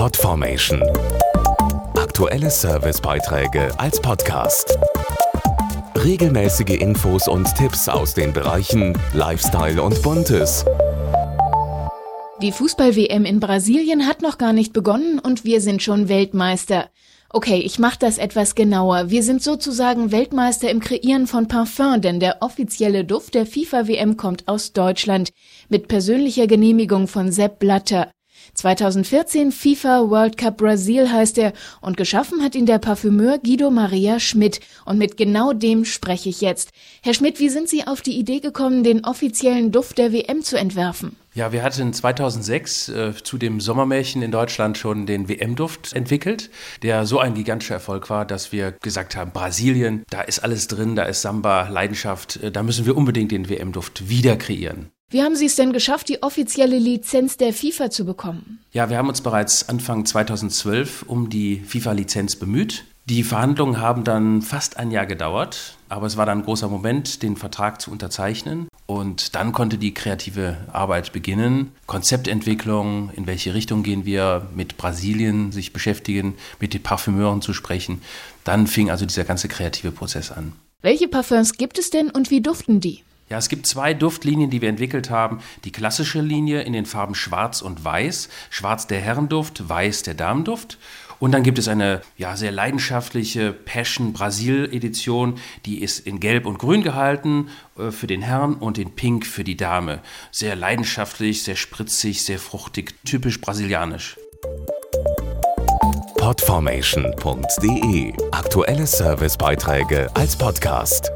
Podformation. Aktuelle Servicebeiträge als Podcast. Regelmäßige Infos und Tipps aus den Bereichen Lifestyle und Buntes. Die Fußball-WM in Brasilien hat noch gar nicht begonnen und wir sind schon Weltmeister. Okay, ich mache das etwas genauer. Wir sind sozusagen Weltmeister im Kreieren von Parfum, denn der offizielle Duft der FIFA-WM kommt aus Deutschland mit persönlicher Genehmigung von Sepp Blatter. 2014 FIFA World Cup Brasil heißt er und geschaffen hat ihn der Parfümeur Guido Maria Schmidt. Und mit genau dem spreche ich jetzt. Herr Schmidt, wie sind Sie auf die Idee gekommen, den offiziellen Duft der WM zu entwerfen? Ja, wir hatten 2006 äh, zu dem Sommermärchen in Deutschland schon den WM-Duft entwickelt, der so ein gigantischer Erfolg war, dass wir gesagt haben, Brasilien, da ist alles drin, da ist Samba, Leidenschaft, äh, da müssen wir unbedingt den WM-Duft wieder kreieren. Wie haben Sie es denn geschafft, die offizielle Lizenz der FIFA zu bekommen? Ja, wir haben uns bereits Anfang 2012 um die FIFA-Lizenz bemüht. Die Verhandlungen haben dann fast ein Jahr gedauert, aber es war dann ein großer Moment, den Vertrag zu unterzeichnen. Und dann konnte die kreative Arbeit beginnen. Konzeptentwicklung, in welche Richtung gehen wir, mit Brasilien sich beschäftigen, mit den Parfümeuren zu sprechen. Dann fing also dieser ganze kreative Prozess an. Welche Parfums gibt es denn und wie duften die? Ja, es gibt zwei Duftlinien, die wir entwickelt haben. Die klassische Linie in den Farben Schwarz und Weiß. Schwarz der Herrenduft, Weiß der Damenduft. Und dann gibt es eine ja, sehr leidenschaftliche Passion Brasil Edition, die ist in Gelb und Grün gehalten äh, für den Herrn und in Pink für die Dame. Sehr leidenschaftlich, sehr spritzig, sehr fruchtig, typisch brasilianisch. Podformation.de Aktuelle Servicebeiträge als Podcast.